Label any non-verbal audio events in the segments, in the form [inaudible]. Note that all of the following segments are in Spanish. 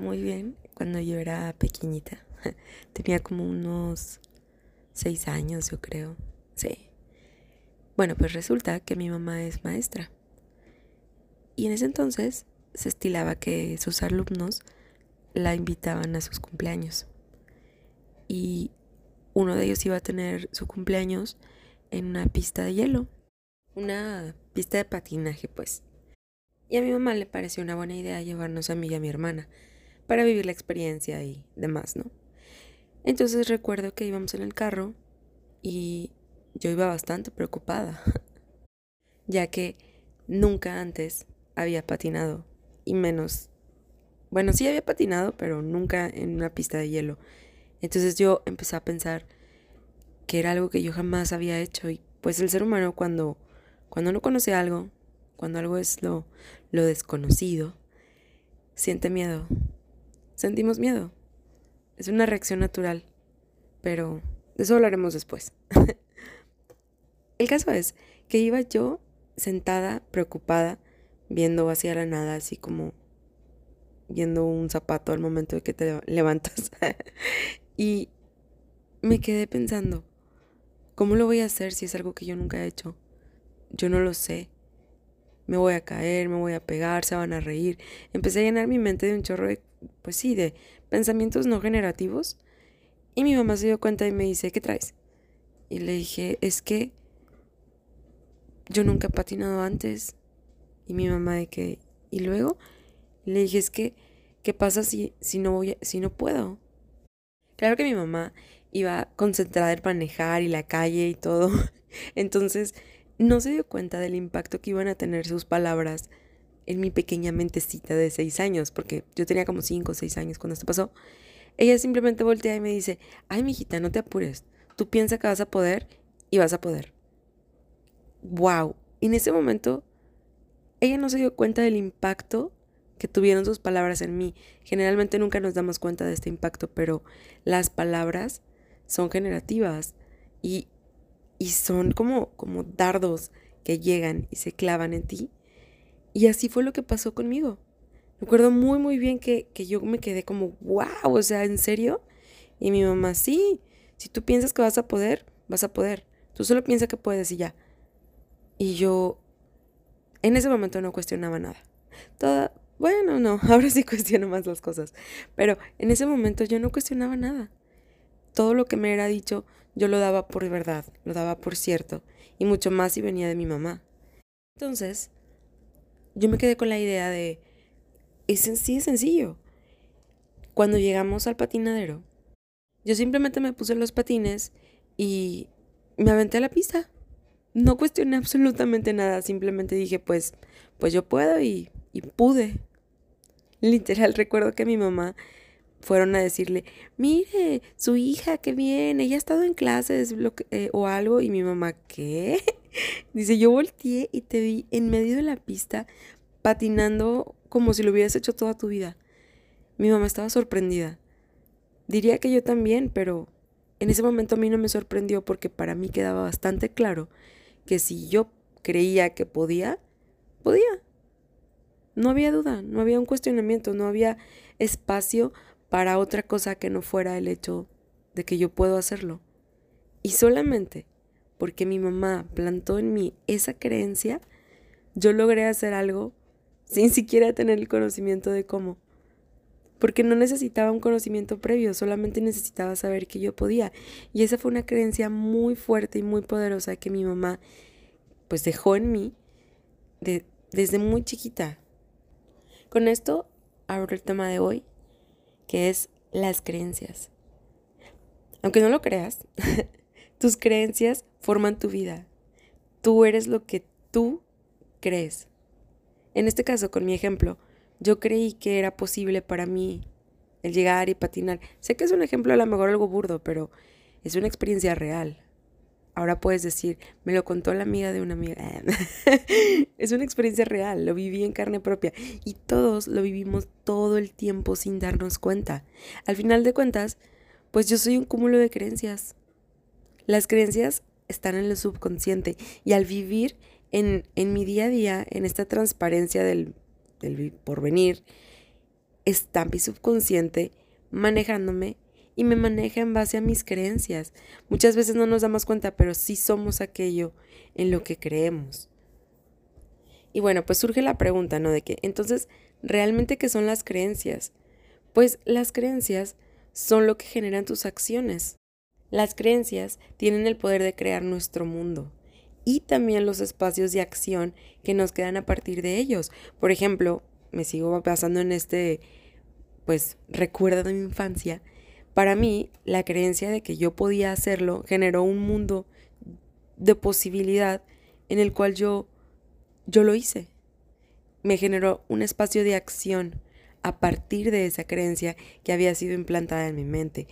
muy bien cuando yo era pequeñita. [laughs] Tenía como unos seis años, yo creo. Sí. Bueno, pues resulta que mi mamá es maestra. Y en ese entonces se estilaba que sus alumnos la invitaban a sus cumpleaños. Y uno de ellos iba a tener su cumpleaños en una pista de hielo. Una pista de patinaje, pues. Y a mi mamá le pareció una buena idea llevarnos a mí y a mi hermana para vivir la experiencia y demás, ¿no? Entonces recuerdo que íbamos en el carro y yo iba bastante preocupada, [laughs] ya que nunca antes había patinado y menos, bueno, sí había patinado, pero nunca en una pista de hielo. Entonces yo empecé a pensar que era algo que yo jamás había hecho y pues el ser humano cuando cuando no conoce algo, cuando algo es lo, lo desconocido, siente miedo. Sentimos miedo. Es una reacción natural, pero de eso hablaremos después. [laughs] El caso es que iba yo sentada, preocupada, viendo hacia la nada, así como viendo un zapato al momento de que te [laughs] levantas. y me quedé pensando, ¿cómo lo voy a hacer si es algo que yo nunca he hecho? Yo no lo sé. Me voy a caer, me voy a pegar, se van a reír. Empecé a llenar mi mente de un chorro de, pues sí, de pensamientos no generativos. Y mi mamá se dio cuenta y me dice, ¿qué traes? Y le dije, es que yo nunca he patinado antes. Y mi mamá de que, ¿y luego? le dije, es que, ¿qué pasa si, si, no, voy si no puedo? Claro que mi mamá iba concentrada en manejar y la calle y todo. [laughs] Entonces no se dio cuenta del impacto que iban a tener sus palabras en mi pequeña mentecita de seis años, porque yo tenía como cinco o seis años cuando esto pasó. Ella simplemente voltea y me dice, ay, mijita, no te apures, tú piensas que vas a poder y vas a poder. ¡Wow! en ese momento, ella no se dio cuenta del impacto que tuvieron sus palabras en mí. Generalmente nunca nos damos cuenta de este impacto, pero las palabras son generativas y y son como, como dardos que llegan y se clavan en ti. Y así fue lo que pasó conmigo. Recuerdo muy, muy bien que, que yo me quedé como, wow, o sea, ¿en serio? Y mi mamá, sí, si tú piensas que vas a poder, vas a poder. Tú solo piensas que puedes y ya. Y yo, en ese momento no cuestionaba nada. Toda, bueno, no, [laughs] ahora sí cuestiono más las cosas. Pero en ese momento yo no cuestionaba nada. Todo lo que me era dicho yo lo daba por verdad, lo daba por cierto, y mucho más si venía de mi mamá. Entonces, yo me quedé con la idea de, es sí es sencillo. Cuando llegamos al patinadero, yo simplemente me puse los patines y me aventé a la pista. No cuestioné absolutamente nada, simplemente dije, pues, pues yo puedo y, y pude. Literal, recuerdo que mi mamá fueron a decirle, mire, su hija, qué bien, ella ha estado en clases eh, o algo, y mi mamá, ¿qué? [laughs] Dice, yo volteé y te vi en medio de la pista patinando como si lo hubieras hecho toda tu vida. Mi mamá estaba sorprendida. Diría que yo también, pero en ese momento a mí no me sorprendió porque para mí quedaba bastante claro que si yo creía que podía, podía. No había duda, no había un cuestionamiento, no había espacio para otra cosa que no fuera el hecho de que yo puedo hacerlo. Y solamente porque mi mamá plantó en mí esa creencia, yo logré hacer algo sin siquiera tener el conocimiento de cómo. Porque no necesitaba un conocimiento previo, solamente necesitaba saber que yo podía. Y esa fue una creencia muy fuerte y muy poderosa que mi mamá pues dejó en mí de, desde muy chiquita. Con esto abro el tema de hoy que es las creencias. Aunque no lo creas, [laughs] tus creencias forman tu vida. Tú eres lo que tú crees. En este caso, con mi ejemplo, yo creí que era posible para mí el llegar y patinar. Sé que es un ejemplo a lo mejor algo burdo, pero es una experiencia real. Ahora puedes decir, me lo contó la amiga de una amiga. [laughs] es una experiencia real, lo viví en carne propia y todos lo vivimos todo el tiempo sin darnos cuenta. Al final de cuentas, pues yo soy un cúmulo de creencias. Las creencias están en lo subconsciente y al vivir en, en mi día a día, en esta transparencia del, del porvenir, está mi subconsciente manejándome y me maneja en base a mis creencias. Muchas veces no nos damos cuenta, pero sí somos aquello en lo que creemos. Y bueno, pues surge la pregunta, ¿no? De que entonces, ¿realmente qué son las creencias? Pues las creencias son lo que generan tus acciones. Las creencias tienen el poder de crear nuestro mundo y también los espacios de acción que nos quedan a partir de ellos. Por ejemplo, me sigo pasando en este, pues, recuerdo de mi infancia. Para mí, la creencia de que yo podía hacerlo generó un mundo de posibilidad en el cual yo, yo lo hice. Me generó un espacio de acción a partir de esa creencia que había sido implantada en mi mente.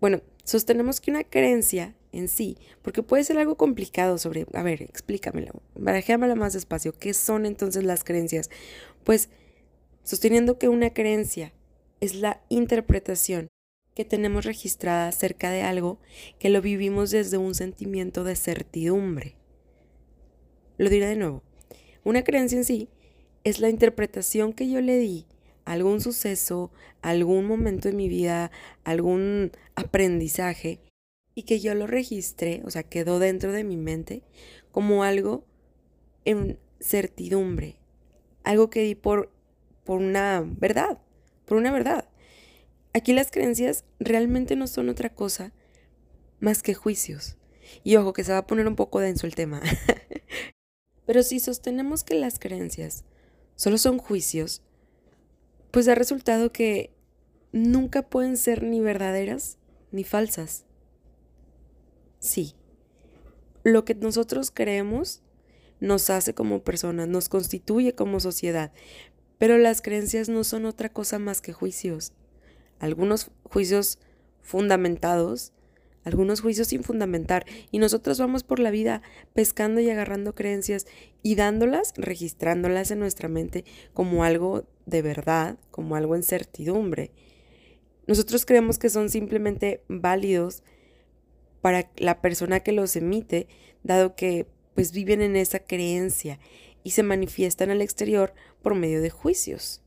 Bueno, sostenemos que una creencia en sí, porque puede ser algo complicado sobre, a ver, explícamelo, barajéamelo más despacio, ¿qué son entonces las creencias? Pues sosteniendo que una creencia es la interpretación que tenemos registrada acerca de algo que lo vivimos desde un sentimiento de certidumbre. Lo diré de nuevo. Una creencia en sí es la interpretación que yo le di a algún suceso, algún momento de mi vida, algún aprendizaje y que yo lo registré, o sea, quedó dentro de mi mente como algo en certidumbre, algo que di por, por una verdad, por una verdad. Aquí las creencias realmente no son otra cosa más que juicios. Y ojo, que se va a poner un poco denso el tema. [laughs] Pero si sostenemos que las creencias solo son juicios, pues ha resultado que nunca pueden ser ni verdaderas ni falsas. Sí. Lo que nosotros creemos nos hace como personas, nos constituye como sociedad, pero las creencias no son otra cosa más que juicios. Algunos juicios fundamentados, algunos juicios sin fundamentar, y nosotros vamos por la vida pescando y agarrando creencias y dándolas, registrándolas en nuestra mente como algo de verdad, como algo en certidumbre. Nosotros creemos que son simplemente válidos para la persona que los emite, dado que pues viven en esa creencia y se manifiestan al exterior por medio de juicios.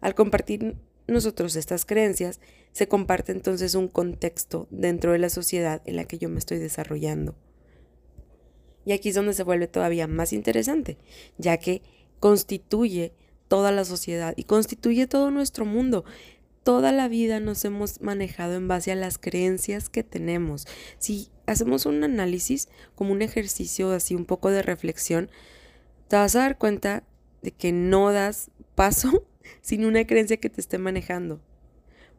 Al compartir nosotros estas creencias, se comparte entonces un contexto dentro de la sociedad en la que yo me estoy desarrollando. Y aquí es donde se vuelve todavía más interesante, ya que constituye toda la sociedad y constituye todo nuestro mundo toda la vida nos hemos manejado en base a las creencias que tenemos. Si hacemos un análisis como un ejercicio así un poco de reflexión, te vas a dar cuenta de que no das paso sin una creencia que te esté manejando.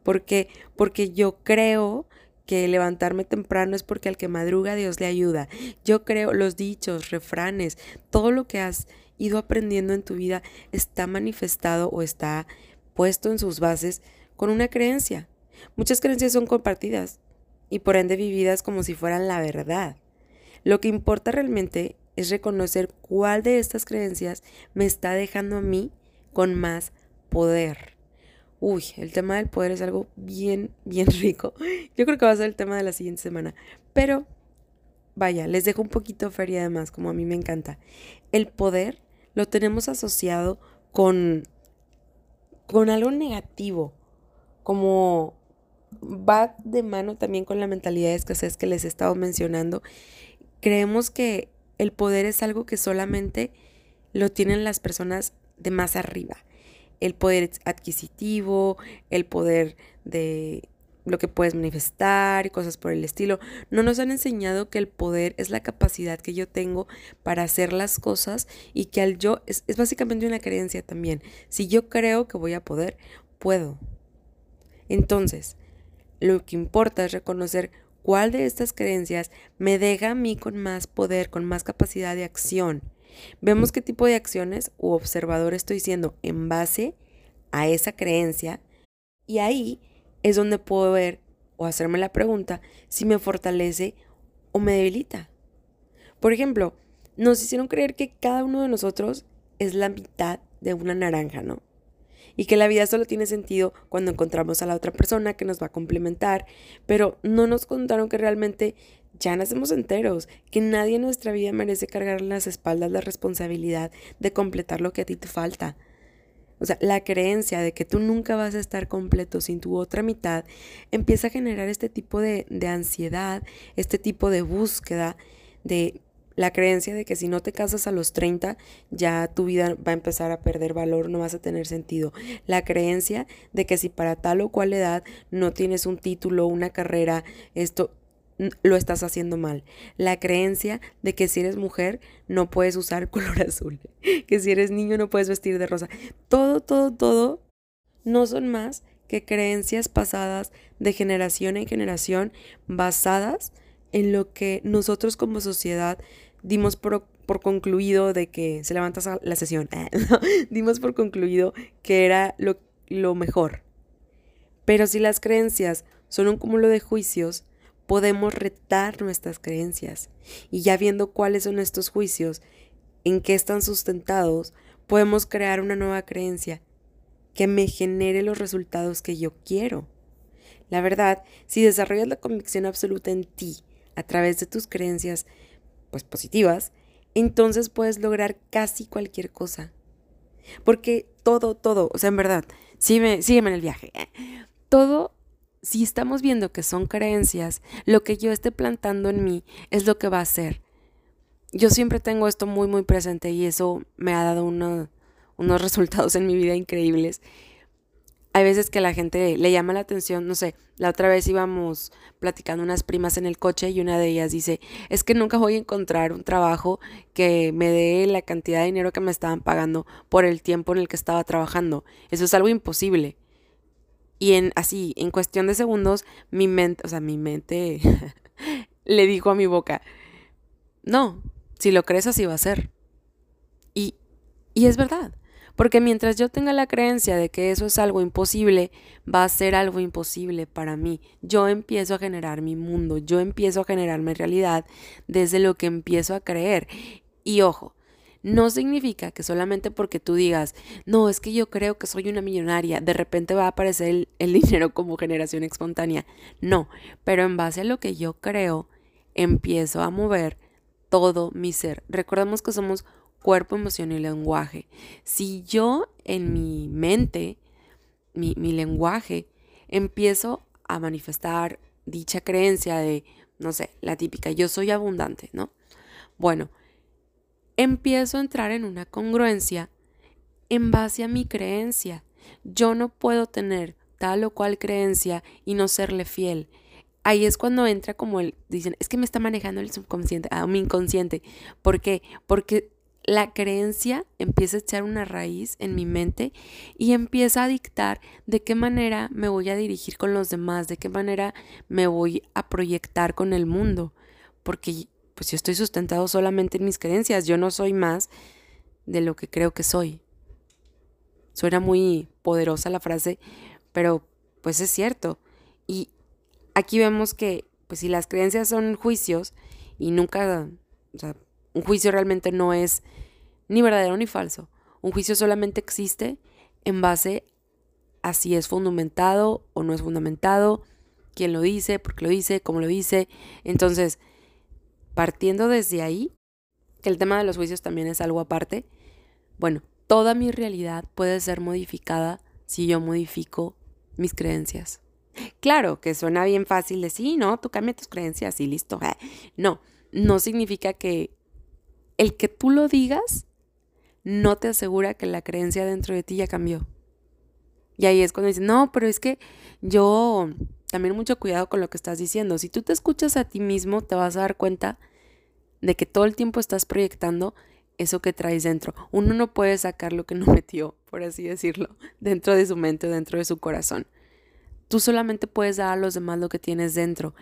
¿Por qué? Porque yo creo que levantarme temprano es porque al que madruga Dios le ayuda. Yo creo los dichos, refranes, todo lo que has ido aprendiendo en tu vida está manifestado o está puesto en sus bases con una creencia. Muchas creencias son compartidas y por ende vividas como si fueran la verdad. Lo que importa realmente es reconocer cuál de estas creencias me está dejando a mí con más poder. Uy, el tema del poder es algo bien, bien [laughs] rico. Yo creo que va a ser el tema de la siguiente semana. Pero, vaya, les dejo un poquito feria además, como a mí me encanta. El poder lo tenemos asociado con, con algo negativo, como va de mano también con la mentalidad de escasez que les he estado mencionando, creemos que el poder es algo que solamente lo tienen las personas de más arriba. El poder adquisitivo, el poder de lo que puedes manifestar y cosas por el estilo. No nos han enseñado que el poder es la capacidad que yo tengo para hacer las cosas y que al yo es, es básicamente una creencia también. Si yo creo que voy a poder, puedo. Entonces, lo que importa es reconocer cuál de estas creencias me deja a mí con más poder, con más capacidad de acción. Vemos qué tipo de acciones u observador estoy siendo en base a esa creencia y ahí es donde puedo ver o hacerme la pregunta si me fortalece o me debilita. Por ejemplo, nos hicieron creer que cada uno de nosotros es la mitad de una naranja, ¿no? Y que la vida solo tiene sentido cuando encontramos a la otra persona que nos va a complementar, pero no nos contaron que realmente ya nacemos enteros, que nadie en nuestra vida merece cargar en las espaldas la responsabilidad de completar lo que a ti te falta. o sea, la creencia de que tú nunca vas a estar completo sin tu otra mitad, empieza a generar este tipo de, de ansiedad, este tipo de búsqueda, de la creencia de que si no te casas a los 30, ya tu vida va a empezar a perder valor, no vas a tener sentido. La creencia de que si para tal o cual edad no tienes un título, una carrera, esto lo estás haciendo mal. La creencia de que si eres mujer no puedes usar [laughs] color azul, que si eres niño no puedes vestir de rosa. Todo, todo, todo no son más que creencias pasadas de generación en generación basadas en lo que nosotros como sociedad dimos por, concluido de que se levanta la sesión, [laughs] dimos por concluido que era lo, lo mejor. Pero si las creencias son un cúmulo de juicios, podemos retar nuestras creencias. Y ya viendo cuáles son estos juicios, en qué están sustentados, podemos crear una nueva creencia que me genere los resultados que yo quiero. La verdad, si desarrollas la convicción absoluta en ti a través de tus creencias, pues positivas, entonces puedes lograr casi cualquier cosa. Porque todo, todo, o sea, en verdad, sígueme, sígueme en el viaje. Todo, si estamos viendo que son creencias, lo que yo esté plantando en mí es lo que va a ser. Yo siempre tengo esto muy, muy presente y eso me ha dado unos resultados en mi vida increíbles hay veces que la gente le llama la atención, no sé, la otra vez íbamos platicando unas primas en el coche y una de ellas dice, es que nunca voy a encontrar un trabajo que me dé la cantidad de dinero que me estaban pagando por el tiempo en el que estaba trabajando. Eso es algo imposible. Y en así, en cuestión de segundos, mi mente, o sea, mi mente [laughs] le dijo a mi boca, no, si lo crees así va a ser. Y, y es verdad. Porque mientras yo tenga la creencia de que eso es algo imposible, va a ser algo imposible para mí. Yo empiezo a generar mi mundo, yo empiezo a generar mi realidad desde lo que empiezo a creer. Y ojo, no significa que solamente porque tú digas, no, es que yo creo que soy una millonaria, de repente va a aparecer el, el [laughs] dinero como generación espontánea. No, pero en base a lo que yo creo, empiezo a mover todo mi ser. Recordemos que somos cuerpo, emoción y lenguaje. Si yo en mi mente, mi, lenguaje, empiezo a manifestar dicha creencia de, no sé, la típica, yo soy abundante, ¿no? Bueno, empiezo a entrar en una congruencia en base a mi creencia. Yo no puedo tener tal o cual creencia y no serle fiel. Ahí es cuando entra como el, dicen, es que me está manejando el subconsciente, a mi inconsciente. ¿Por qué? Porque la creencia empieza a echar una raíz en mi mente y empieza a dictar de qué manera me voy a dirigir con los demás, de qué manera me voy a proyectar con el mundo, porque pues yo estoy sustentado solamente en mis creencias, yo no soy más de lo que creo que soy. Suena muy poderosa la frase, pero pues es cierto. Y aquí vemos que pues si las creencias son juicios y nunca, o sea, un juicio realmente no es ni verdadero ni falso. Un juicio solamente existe en base a si es fundamentado o no es fundamentado, quién lo dice, por qué lo dice, cómo lo dice. Entonces, partiendo desde ahí, que el tema de los juicios también es algo aparte, bueno, toda mi realidad puede ser modificada si yo modifico mis creencias. Claro, que suena bien fácil decir, no, tú cambia tus creencias y listo. [laughs] No, no significa que el que tú lo digas no te asegura que la creencia dentro de ti ya cambió. Y ahí es cuando dicen, no, pero es que yo también mucho cuidado con lo que estás diciendo. Si tú te escuchas a ti mismo, te vas a dar cuenta de que todo el tiempo estás proyectando eso que traes dentro. Uno no puede sacar lo que no [laughs] metió, por así decirlo, dentro de su mente dentro de su corazón. Tú solamente puedes dar a los demás lo que tienes dentro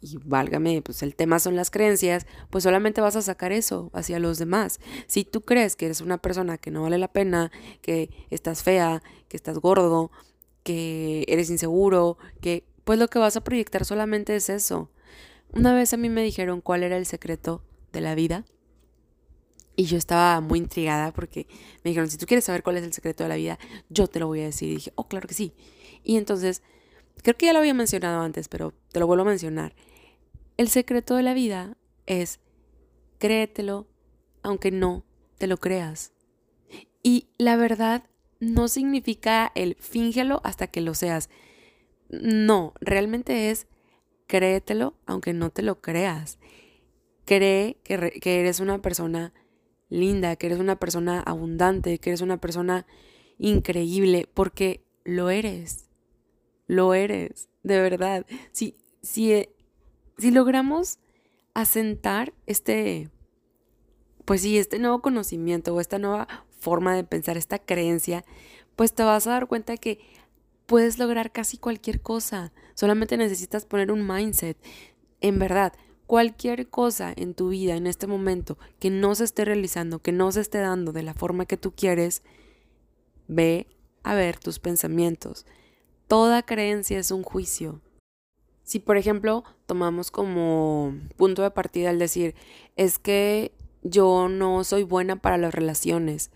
y válgame, pues el tema son las creencias, pues solamente vas a sacar eso hacia los demás. Si tú crees que eres una persona que no vale la pena, que estás fea, que estás gordo, que eres inseguro, que pues lo que vas a proyectar solamente es eso. Una vez a mí me dijeron cuál era el secreto de la vida y yo estaba muy intrigada porque me dijeron, si tú quieres saber cuál es el secreto de la vida, yo te lo voy a decir. Y dije, oh, claro que sí. Y entonces, creo que ya lo había mencionado antes, pero te lo vuelvo a mencionar. El secreto de la vida es créetelo aunque no te lo creas. Y la verdad no significa el fíngelo hasta que lo seas. No, realmente es créetelo aunque no te lo creas. Cree que, que eres una persona linda, que eres una persona abundante, que eres una persona increíble, porque lo eres. Lo eres, de verdad. Si, si, eh, si logramos asentar este, pues sí, este nuevo conocimiento o esta nueva forma de pensar, esta creencia, pues te vas a dar cuenta que puedes lograr casi cualquier cosa. Solamente necesitas poner un mindset. En verdad, cualquier cosa en tu vida en este momento que no se esté realizando, que no se esté dando de la forma que tú quieres, ve a ver tus pensamientos. Toda creencia es un juicio. Si por ejemplo tomamos como punto de partida el decir, es que yo no soy buena para las relaciones,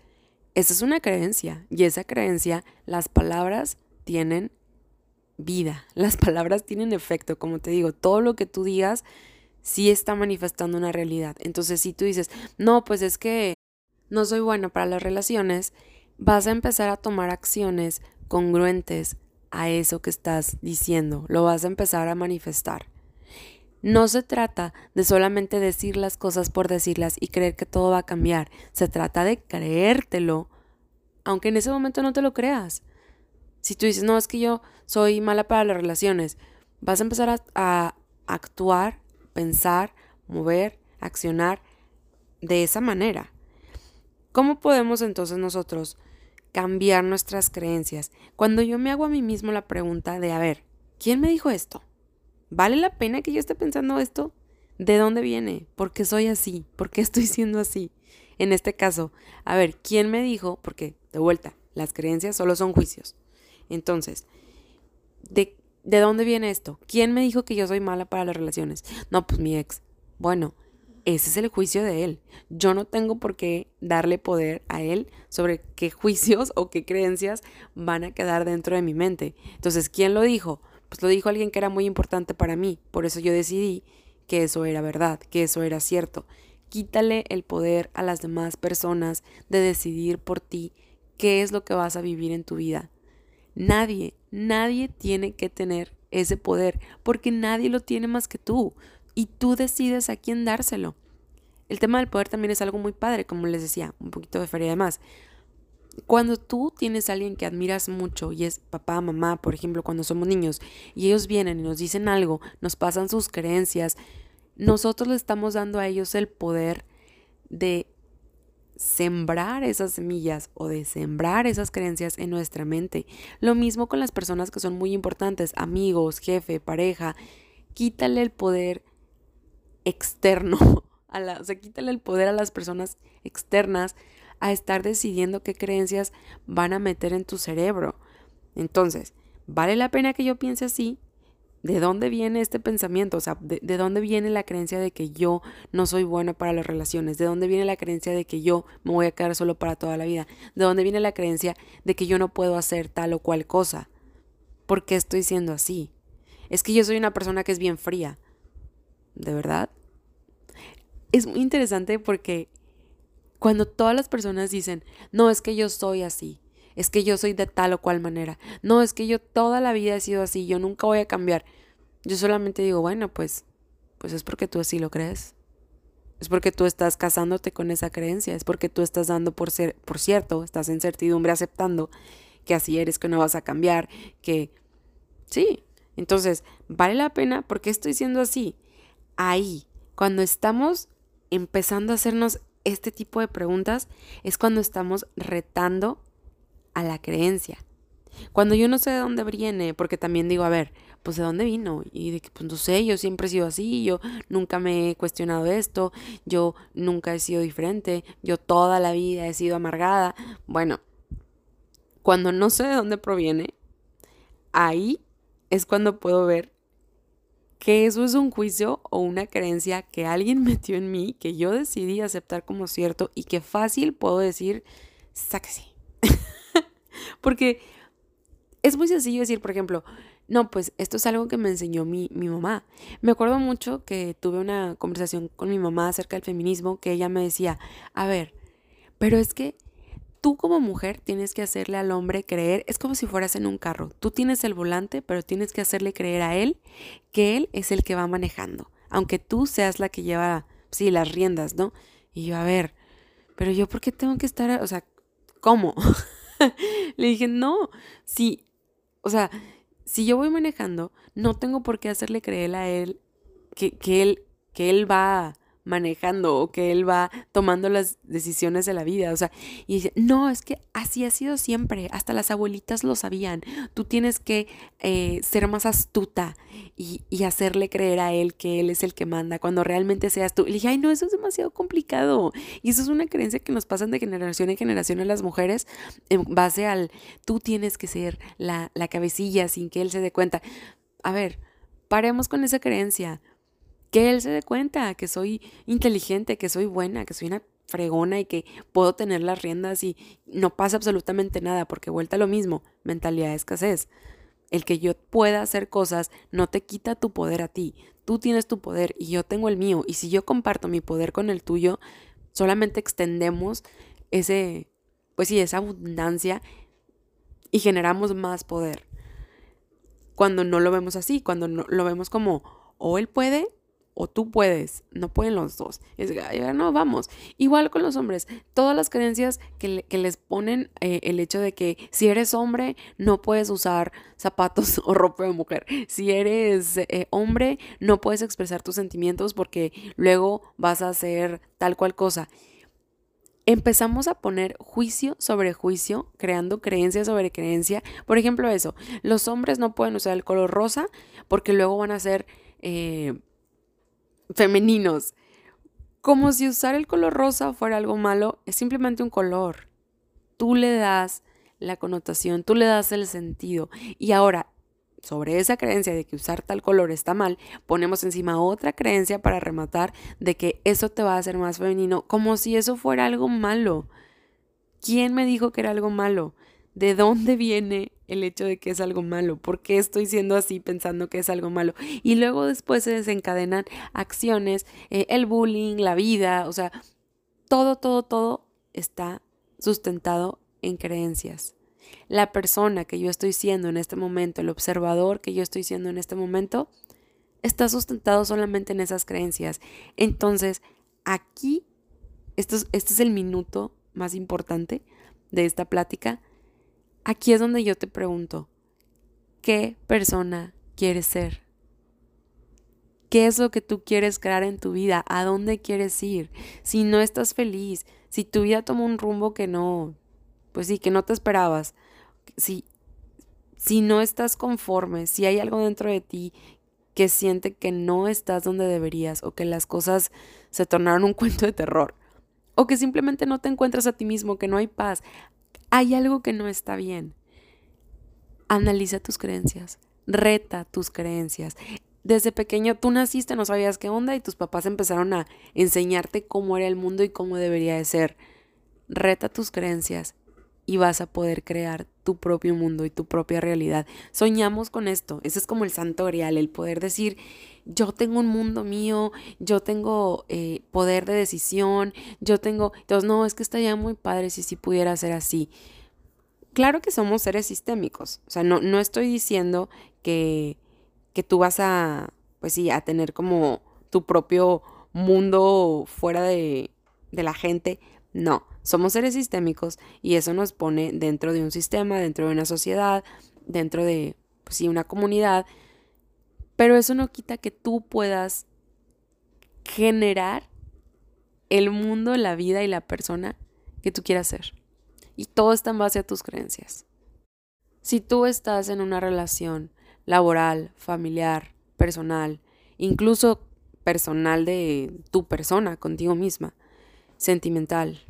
esa es una creencia y esa creencia, las palabras tienen vida, [laughs] las palabras tienen efecto, como te digo, todo lo que tú digas sí está manifestando una realidad. Entonces, si tú dices, no, pues es que no soy bueno para las relaciones, vas a empezar a tomar acciones congruentes a eso que estás diciendo, lo vas a empezar a manifestar. No se trata de solamente decir las cosas por decirlas y creer que todo va a cambiar, se trata de creértelo, aunque en ese momento no te lo creas. Si tú dices, no, es que yo soy mala para las relaciones, vas a empezar a, actuar, pensar, mover, accionar de esa manera. ¿Cómo podemos entonces nosotros cambiar nuestras creencias? Cuando yo me hago a mí mismo la pregunta de, a ver, ¿quién me dijo esto? ¿Vale la pena que yo esté pensando esto? ¿De dónde viene? ¿Por qué soy así? ¿Por qué estoy siendo así? En este caso, a ver, ¿quién me dijo? Porque, de vuelta, las creencias solo son juicios. Entonces, ¿de, ¿de dónde viene esto? ¿Quién me dijo que yo soy mala para las relaciones? No, pues mi ex. Bueno, ese es el juicio de él. Yo no tengo por qué darle poder a él sobre qué juicios o qué creencias van a quedar dentro de mi mente. Entonces, ¿quién lo dijo? Pues lo dijo alguien que era muy importante para mí. Por eso yo decidí que eso era verdad, que eso era cierto. Quítale el poder a las demás personas de decidir por ti qué es lo que vas a vivir en tu vida. Nadie, nadie tiene que tener ese poder porque nadie lo tiene más que tú y tú decides a quién dárselo. El tema del poder también es algo muy padre, como les decía, un poquito de feria además. Cuando tú tienes a alguien que admiras mucho y es papá, mamá, por ejemplo, cuando somos niños y ellos vienen y nos dicen algo, nos pasan sus creencias, nosotros le estamos dando a ellos el poder de sembrar esas semillas o de sembrar esas creencias en nuestra mente. Lo mismo con las personas que son muy importantes, amigos, jefe, pareja. Quítale el poder externo, [laughs] a o sea, quítale el poder a las personas externas a estar decidiendo qué creencias van a meter en tu cerebro. Entonces, ¿vale la pena que yo piense así? ¿De dónde viene este pensamiento? O sea, de, dónde viene la creencia de que yo no soy buena para las relaciones? ¿De dónde viene la creencia de que yo me voy a quedar solo para toda la vida? ¿De dónde viene la creencia de que yo no puedo hacer tal o cual cosa? ¿Por qué estoy siendo así? Es que yo soy una persona que es bien fría. ¿De verdad? Es muy interesante porque cuando todas las personas dicen, no, es que yo soy así, es que yo soy de tal o cual manera. No, es que yo toda la vida he sido así, yo nunca voy a cambiar. Yo solamente digo, bueno, pues pues es porque tú así lo crees. Es porque tú estás casándote con esa creencia, es porque tú estás dando por ser por cierto, estás en certidumbre aceptando que así eres, que no vas a cambiar, que sí. Entonces, ¿vale la pena? porque estoy siendo así? Ahí, cuando estamos empezando a hacernos este tipo de preguntas, es cuando estamos retando a la creencia. Cuando yo no sé de dónde viene, porque también digo, a ver, pues de dónde vino y de que pues no sé, yo siempre he sido así, yo nunca me he cuestionado esto, yo nunca he sido diferente, yo toda la vida he sido amargada. Bueno, cuando no sé de dónde proviene, ahí es cuando puedo ver que eso es un juicio o una creencia que alguien [laughs] metió en mí, que yo decidí aceptar como cierto y que fácil puedo decir, sáquese [laughs] porque es muy sencillo decir, por ejemplo, no, pues esto es algo que me enseñó mi, mi, mamá. Me acuerdo mucho que tuve una conversación con mi mamá acerca del feminismo, que ella me decía, a ver, pero es que tú como mujer tienes que hacerle al hombre creer, es como si fueras en un carro. Tú tienes el volante, pero tienes que hacerle creer a él que él es el que va manejando, aunque tú seas la que lleva, sí, las riendas, ¿no? Y yo, a ver, pero yo, ¿por qué tengo que estar, o sea, ¿cómo? [laughs] Le dije, no, sí, o sea, si yo voy manejando, no tengo por qué hacerle creer a él que, que él, que él va manejando o que él va tomando las decisiones de la vida. O sea, y dice, no, es que así ha sido siempre, hasta las abuelitas lo sabían. Tú tienes que eh, ser más astuta y, y, hacerle creer a él que él es el que manda, cuando realmente seas tú. Y le dije, ay, no, eso es demasiado complicado. Y eso es una creencia que nos pasan de generación en generación a las mujeres en base al, tú tienes que ser la, la cabecilla sin que él se dé cuenta. A ver, paremos con esa creencia que él se dé cuenta que soy inteligente, que soy buena, que soy una fregona y que puedo tener las riendas y no pasa absolutamente nada, porque vuelta a lo mismo, mentalidad de escasez. El que yo pueda hacer cosas no te quita tu poder a ti. Tú tienes tu poder y yo tengo el mío. Y si yo comparto mi poder con el tuyo, solamente extendemos ese, pues sí, esa abundancia y generamos más poder. Cuando no lo vemos así, cuando no, lo vemos como o él puede o tú puedes, no pueden los dos. Es ya no, vamos. Igual con los hombres, todas las creencias que, les ponen eh, el hecho de que si eres hombre no puedes usar zapatos [laughs] o ropa de mujer. Si eres eh, hombre no puedes expresar tus sentimientos porque luego vas a hacer tal cual cosa. Empezamos a poner juicio sobre juicio, creando creencia sobre creencia. Por ejemplo, eso, los hombres no pueden usar el color rosa porque luego van a ser... Eh, femeninos. Como si usar el color rosa fuera algo malo, es simplemente un color. Tú le das la connotación, tú le das el sentido. Y ahora, sobre esa creencia de que usar tal color está mal, ponemos encima otra creencia para rematar de que eso te va a hacer más femenino, como si eso fuera algo malo. ¿Quién me dijo que era algo malo? ¿De dónde viene el hecho de que es algo malo? ¿Por qué estoy siendo así pensando que es algo malo? Y luego después se desencadenan acciones, eh, el bullying, la vida, o sea, todo, todo, todo está sustentado en creencias. La persona que yo estoy siendo en este momento, el observador que yo estoy siendo en este momento, está sustentado solamente en esas creencias. Entonces, aquí, esto este es el minuto más importante de esta plática Aquí es donde yo te pregunto, ¿qué persona quieres ser? ¿Qué es lo que tú quieres crear en tu vida? ¿A dónde quieres ir? Si no estás feliz, si tu vida toma un rumbo que no, pues sí, que no te esperabas, si, si no estás conforme, si hay algo dentro de ti que siente que no estás donde deberías o que las cosas se tornaron un [laughs] cuento de terror o que simplemente no te encuentras a ti mismo, que no hay paz, hay algo que no está bien. Analiza tus creencias, reta tus creencias. Desde pequeño tú naciste, no sabías qué onda y tus papás empezaron a enseñarte cómo era el mundo y cómo debería de ser. Reta tus creencias y vas a poder crear tu propio mundo y tu propia realidad. Soñamos con esto, ese es como el santo grial, el poder decir, yo tengo un mundo mío, yo tengo eh, poder de decisión, yo tengo, entonces no, es que estaría muy padre si sí pudiera ser así. Claro que somos seres sistémicos, o sea, no, no estoy diciendo que, que tú vas a, pues sí, a tener como tu propio mundo fuera de, de la gente, no, somos seres sistémicos y eso nos pone dentro de un sistema, dentro de una sociedad, dentro de, pues sí, una comunidad, pero eso no quita que tú puedas generar el mundo, la vida y la persona que tú quieras ser. Y todo está en base a tus creencias. Si tú estás en una relación laboral, familiar, personal, incluso personal de tu persona, contigo misma, sentimental,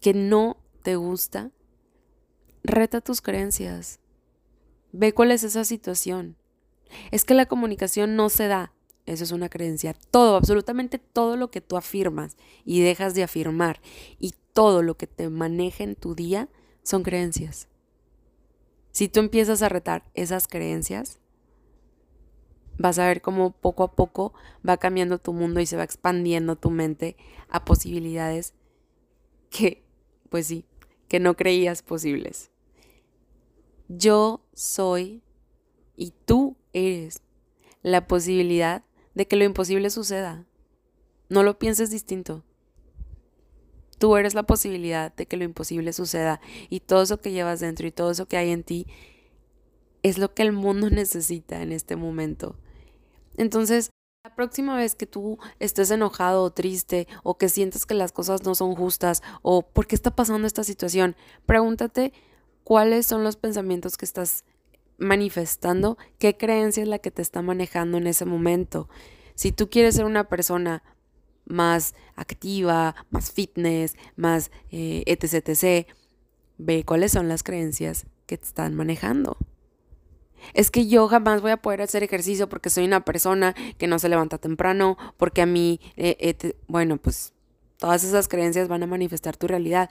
que no te gusta, reta tus creencias. Ve cuál es esa situación. Es que la comunicación no se da. Eso es una creencia. Todo, absolutamente todo lo que tú afirmas y dejas de afirmar y todo lo que te maneja en tu día son creencias. Si tú empiezas a retar esas creencias, vas a ver cómo poco a poco va cambiando tu mundo y se va expandiendo tu mente a posibilidades que pues sí, que no creías posibles. Yo soy y tú eres la posibilidad de que lo imposible suceda. No lo pienses distinto. Tú eres la posibilidad de que lo imposible suceda y todo eso que llevas dentro y todo eso que hay en ti es lo que el mundo [laughs] necesita en este momento. Entonces, la próxima vez que tú estés enojado o triste o que sientes que las cosas no son justas o por qué está pasando esta situación, pregúntate cuáles son los pensamientos que estás manifestando, qué creencia es la que te está manejando en ese momento. Si tú quieres ser una persona más activa, más fitness, más eh, etc, ve cuáles son las creencias que te están manejando. Es que yo jamás voy a poder hacer ejercicio porque soy una persona que no se levanta temprano, porque a mí, eh, bueno, pues todas esas creencias van a manifestar tu realidad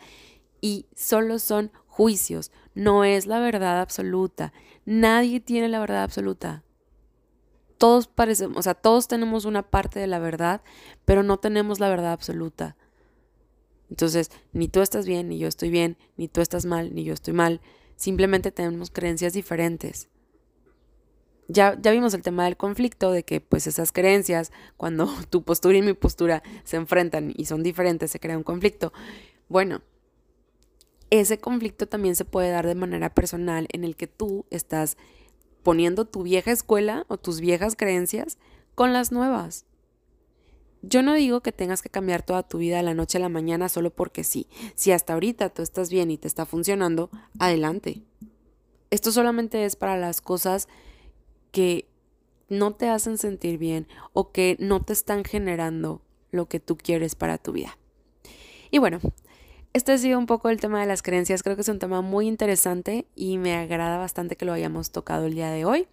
y solo son juicios, no es la verdad absoluta. Nadie tiene la verdad absoluta. Todos parecemos, o sea, todos tenemos una parte de la verdad, pero no tenemos la verdad absoluta. Entonces, ni tú estás bien, ni yo estoy bien, ni tú estás mal, ni yo estoy mal. Simplemente tenemos creencias diferentes. Ya, ya vimos el tema del conflicto, de que pues esas creencias, cuando [laughs] tu postura y mi postura se enfrentan y son diferentes, se crea un conflicto. Bueno, ese conflicto también se puede dar de manera personal en el que tú estás poniendo tu vieja escuela o tus viejas creencias con las nuevas. Yo no digo que tengas que cambiar toda tu vida de la noche a la mañana solo porque sí. Si hasta ahorita tú estás bien y te está funcionando, adelante. Esto solamente es para las cosas que no te hacen sentir bien o que no te están generando lo que tú quieres para tu vida. Y bueno, este ha sido un poco el tema de las creencias. Creo que es un tema muy interesante y me agrada bastante que lo hayamos tocado el día de hoy.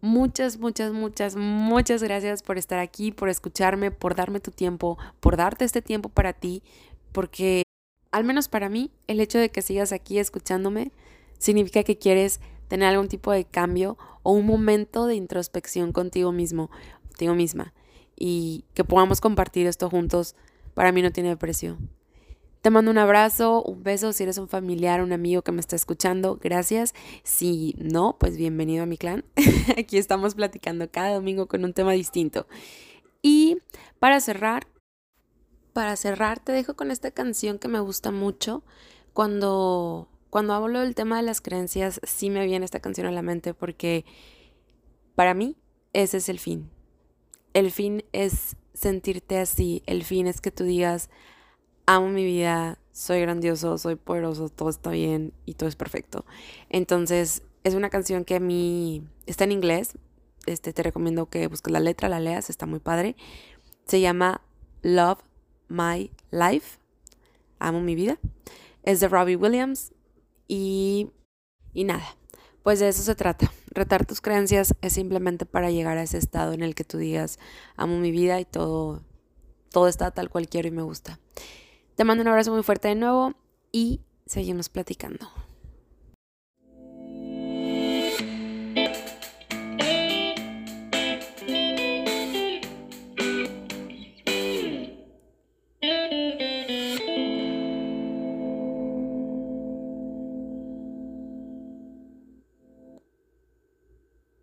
Muchas, muchas, muchas, muchas gracias por estar aquí, por escucharme, por darme tu tiempo, por darte este tiempo para ti, porque al menos para mí el hecho de que sigas aquí escuchándome significa que quieres tener algún tipo de cambio o un momento de introspección contigo mismo, contigo misma, y que podamos compartir esto juntos, para mí no tiene precio. Te mando un abrazo, un beso si eres un familiar, un amigo que me está escuchando, gracias. Si no, pues bienvenido a mi clan. [laughs] Aquí estamos platicando cada domingo con un tema distinto. Y para cerrar, para cerrar te dejo con esta canción que me gusta mucho. Cuando cuando hablo del tema de las creencias, sí me viene esta canción a la mente porque para mí ese es el fin. El fin es sentirte así, el fin es que tú digas, amo mi vida, soy grandioso, soy poderoso, todo está bien y todo es perfecto. Entonces, es una canción que a mí está en inglés. Este, te recomiendo que busques la letra, la leas, está muy padre. Se llama Love My Life. Amo mi vida. Es de Robbie Williams. Y, y nada, pues de eso se trata. Retar tus creencias es simplemente para llegar a ese estado en el que tú digas, amo mi vida y todo, todo está tal cual quiero y me gusta. Te mando un abrazo muy fuerte de nuevo y seguimos platicando.